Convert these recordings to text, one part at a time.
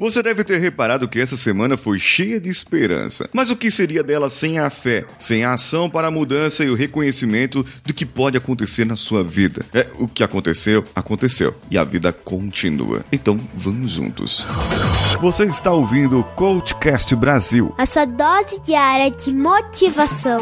Você deve ter reparado que essa semana foi cheia de esperança. Mas o que seria dela sem a fé, sem a ação para a mudança e o reconhecimento do que pode acontecer na sua vida? É, o que aconteceu, aconteceu. E a vida continua. Então vamos juntos. Você está ouvindo o Coachcast Brasil a sua dose diária de motivação.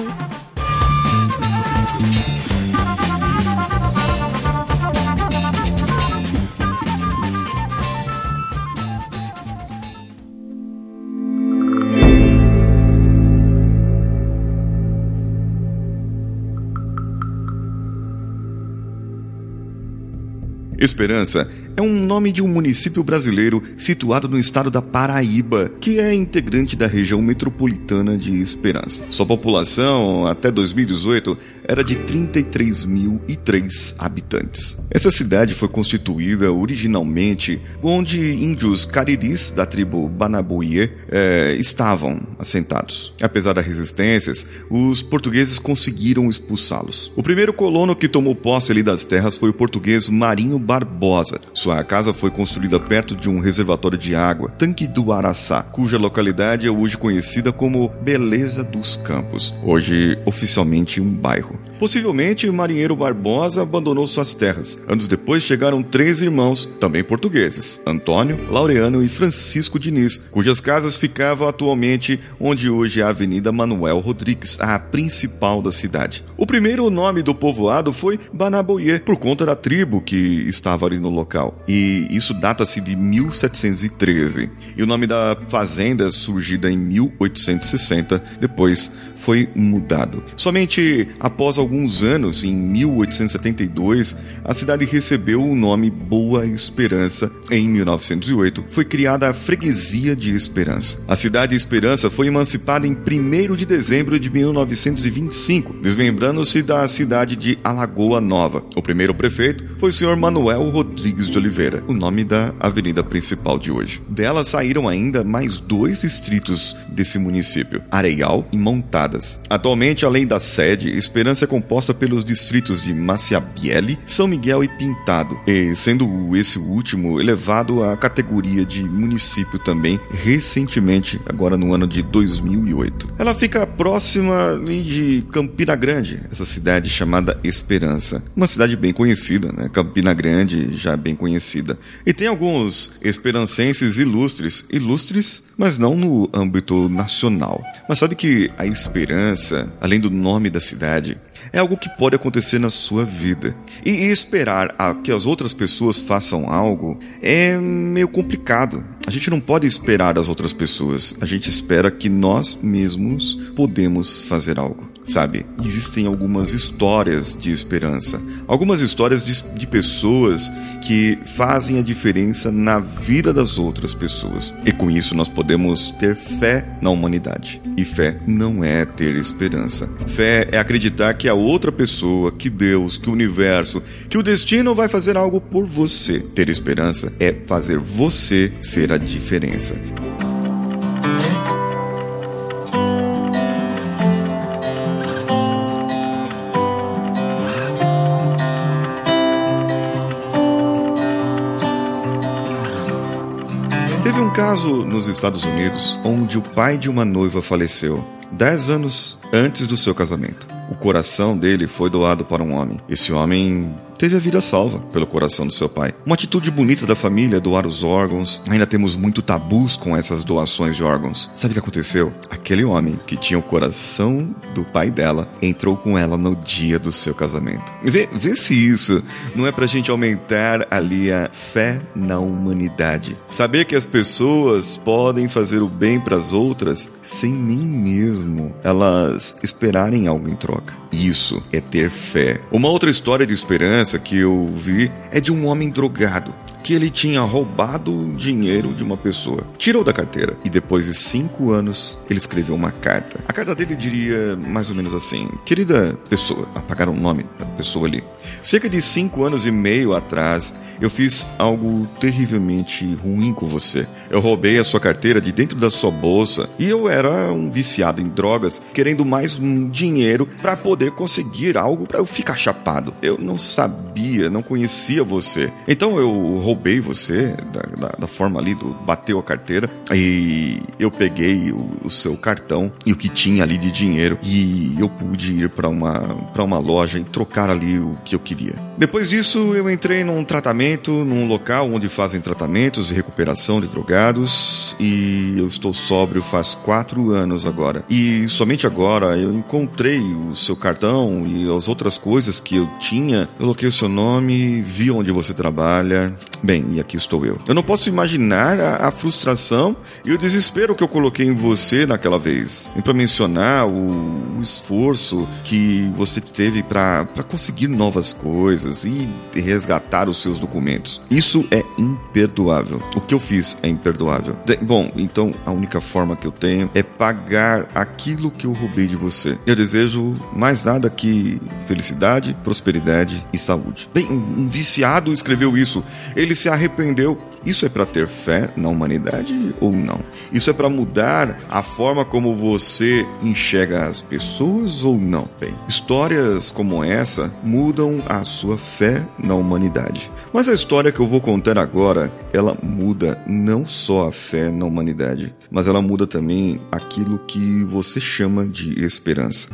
Esperança é um nome de um município brasileiro situado no estado da Paraíba, que é integrante da região metropolitana de Esperança. Sua população, até 2018, era de 33.003 habitantes. Essa cidade foi constituída originalmente onde índios cariris da tribo Banabuie é, estavam assentados. Apesar das resistências, os portugueses conseguiram expulsá-los. O primeiro colono que tomou posse ali das terras foi o português Marinho Barbosa. Sua casa foi construída perto de um reservatório de água, Tanque do Araçá, cuja localidade é hoje conhecida como Beleza dos Campos, hoje oficialmente um bairro. Possivelmente, o marinheiro Barbosa abandonou suas terras. Anos depois chegaram três irmãos, também portugueses, Antônio, Laureano e Francisco Diniz, cujas casas ficavam atualmente onde hoje é a Avenida Manuel Rodrigues, a principal da cidade. O primeiro nome do povoado foi Banaboie, por conta da tribo que estava ali no local. E isso data-se de 1713. E o nome da fazenda, surgida em 1860, depois foi mudado. Somente após alguns anos, em 1872, a cidade recebeu o nome Boa Esperança. Em 1908, foi criada a Freguesia de Esperança. A cidade de Esperança foi emancipada em 1 de dezembro de 1925, desmembrando-se da cidade de Alagoa Nova. O primeiro prefeito foi o senhor Manuel Rodrigues de Oliveira, o nome da avenida principal de hoje. Dela saíram ainda mais dois distritos desse município, Areial e Montada Atualmente, além da sede, Esperança é composta pelos distritos de Maciabiele, São Miguel e Pintado, e sendo esse último elevado à categoria de município também recentemente, agora no ano de 2008. Ela fica próxima de Campina Grande, essa cidade chamada Esperança, uma cidade bem conhecida, né? Campina Grande já bem conhecida. E tem alguns esperancenses ilustres, ilustres, mas não no âmbito nacional. Mas sabe que a Esperança além do nome da cidade, é algo que pode acontecer na sua vida. E esperar a que as outras pessoas façam algo é meio complicado. A gente não pode esperar das outras pessoas. A gente espera que nós mesmos podemos fazer algo sabe? Existem algumas histórias de esperança, algumas histórias de, de, pessoas que fazem a diferença na vida das outras pessoas. E com isso nós podemos ter fé na humanidade. E fé não é ter esperança. Fé é acreditar que a outra pessoa, que Deus, que o universo, que o destino vai fazer algo por você. Ter esperança é fazer você ser a diferença. Teve um caso nos Estados Unidos onde o pai de uma noiva faleceu, dez anos antes do seu casamento. O coração dele foi doado para um homem. Esse homem teve a vida salva pelo coração do seu pai. Uma atitude bonita da família doar os órgãos. Ainda temos muito tabus com essas doações de órgãos. Sabe o que aconteceu? Aquele homem que tinha o coração do pai dela entrou com ela no dia do seu casamento. Vê, vê se isso não é pra gente aumentar ali a fé na humanidade. Saber que as pessoas podem fazer o bem para as outras sem nem mesmo elas esperarem algo em troca. Isso é ter fé. Uma outra história de esperança que eu vi é de um homem drogado que ele tinha roubado dinheiro de uma pessoa. Tirou da carteira e depois de cinco anos ele escreveu uma carta. A carta dele diria mais ou menos assim: Querida pessoa, apagaram o nome da pessoa ali. Cerca de cinco anos e meio atrás eu fiz algo terrivelmente ruim com você. Eu roubei a sua carteira de dentro da sua bolsa e eu era um viciado em drogas, querendo mais um dinheiro para poder conseguir algo para eu ficar chapado. Eu não sabia não conhecia você. Então eu roubei você da, da, da forma ali do bateu a carteira e eu peguei o, o, seu cartão e o que tinha ali de dinheiro e eu pude ir para uma para uma loja e trocar ali o que eu queria. Depois disso eu entrei num tratamento, num local onde fazem tratamentos e recuperação de drogados e eu estou sóbrio faz quatro anos agora. E somente agora eu encontrei o seu cartão e as outras coisas que eu tinha, coloquei o seu nome, vi onde você trabalha. Bem, e aqui estou eu. Eu não posso imaginar a, a frustração e o desespero que eu coloquei em você naquela vez. E para mencionar o, o, esforço que você teve para conseguir novas coisas e resgatar os seus documentos. Isso é imperdoável. O que eu fiz é imperdoável. De, bom, então a única forma que eu tenho é pagar aquilo que eu roubei de você. Eu desejo mais nada que felicidade, prosperidade e saúde. Bem, um viciado escreveu isso. Ele se arrependeu isso é para ter fé na humanidade ou não? Isso é para mudar a forma como você enxerga as pessoas ou não? Bem, histórias como essa mudam a sua fé na humanidade. Mas a história que eu vou contar agora, ela muda não só a fé na humanidade, mas ela muda também aquilo que você chama de esperança.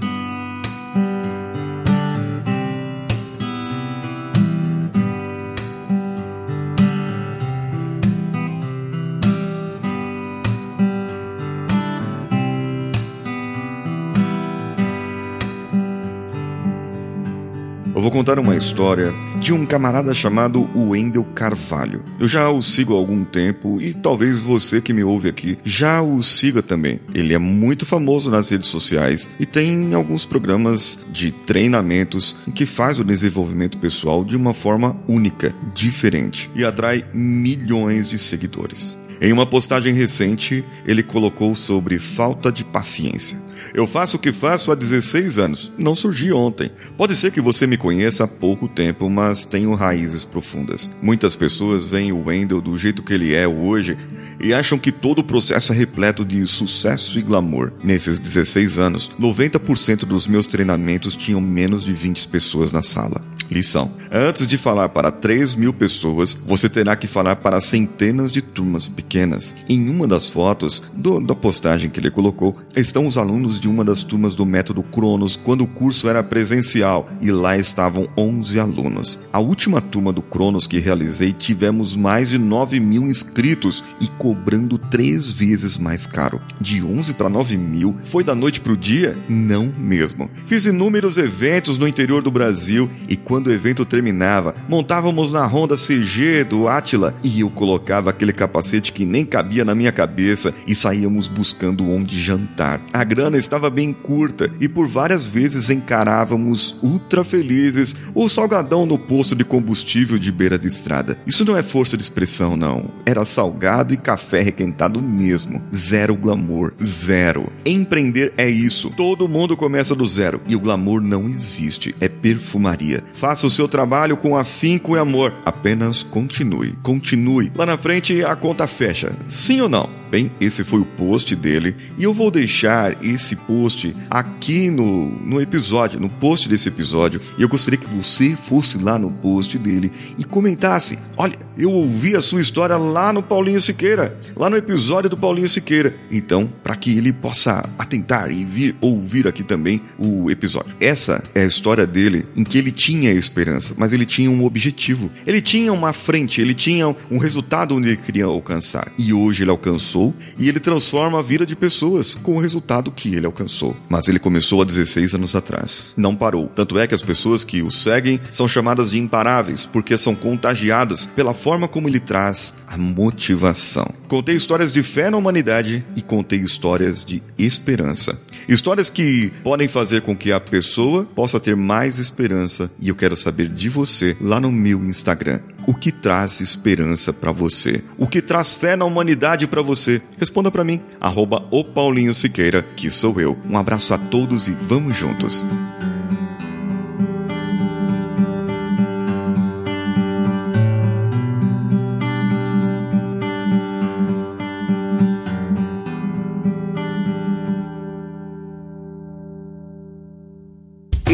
Vou contar uma história de um camarada chamado Wendel Carvalho. Eu já o sigo há algum tempo e talvez você que me ouve aqui já o siga também. Ele é muito famoso nas redes sociais e tem alguns programas de treinamentos que faz o desenvolvimento pessoal de uma forma única, diferente e atrai milhões de seguidores. Em uma postagem recente, ele colocou sobre falta de paciência. Eu faço o que faço há 16 anos. Não surgi ontem. Pode ser que você me conheça há pouco tempo, mas tenho raízes profundas. Muitas pessoas veem o Wendell do jeito que ele é hoje e acham que todo o processo é repleto de sucesso e glamour. Nesses 16 anos, 90% dos meus treinamentos tinham menos de 20 pessoas na sala. Lição: Antes de falar para 3 mil pessoas, você terá que falar para centenas de turmas pequenas. Em uma das fotos do, da postagem que ele colocou, estão os alunos de uma das turmas do método Cronos quando o curso era presencial e lá estavam 11 alunos. A última turma do Cronos que realizei tivemos mais de 9 mil inscritos e cobrando três vezes mais caro. De 11 para 9 mil foi da noite para o dia? Não mesmo. Fiz inúmeros eventos no interior do Brasil e quando o evento terminava, montávamos na Honda CG do Atila e eu colocava aquele capacete que nem cabia na minha cabeça e saíamos buscando onde jantar. A grana estava bem curta e por várias vezes encarávamos ultra felizes o salgadão no posto de combustível de beira de estrada. Isso não é força de expressão, não. Era salgado e café requentado mesmo. Zero glamour. Zero. Empreender é isso. Todo mundo começa do zero e o glamour não existe. É perfumaria. Faça o seu trabalho com afinco e amor. Apenas continue. Continue. Lá na frente a conta fecha. Sim ou não? Bem, esse foi o post dele e eu vou deixar esse post aqui no, no episódio, no post desse episódio. E eu gostaria que você fosse lá no post dele e comentasse: Olha, eu ouvi a sua história lá no Paulinho Siqueira, lá no episódio do Paulinho Siqueira. Então, para que ele possa atentar e vir ouvir aqui também o episódio. Essa é a história dele em que ele tinha esperança, mas ele tinha um objetivo. Ele tinha uma frente, ele tinha um resultado onde ele queria alcançar. E hoje ele alcançou alcançou e ele transforma a vida de pessoas com o resultado que ele alcançou. Mas ele começou há 16 anos atrás. Não parou. Tanto é que as pessoas que o seguem são chamadas de imparáveis porque são contagiadas pela forma como ele traz a motivação. Contei histórias de fé na humanidade e contei histórias de esperança. Histórias que podem fazer com que a pessoa possa ter mais esperança e eu quero saber de você lá no meu Instagram. O que traz esperança para você? O que traz fé na humanidade para você? Responda para mim, arroba o Paulinho Siqueira, que sou eu. Um abraço a todos e vamos juntos.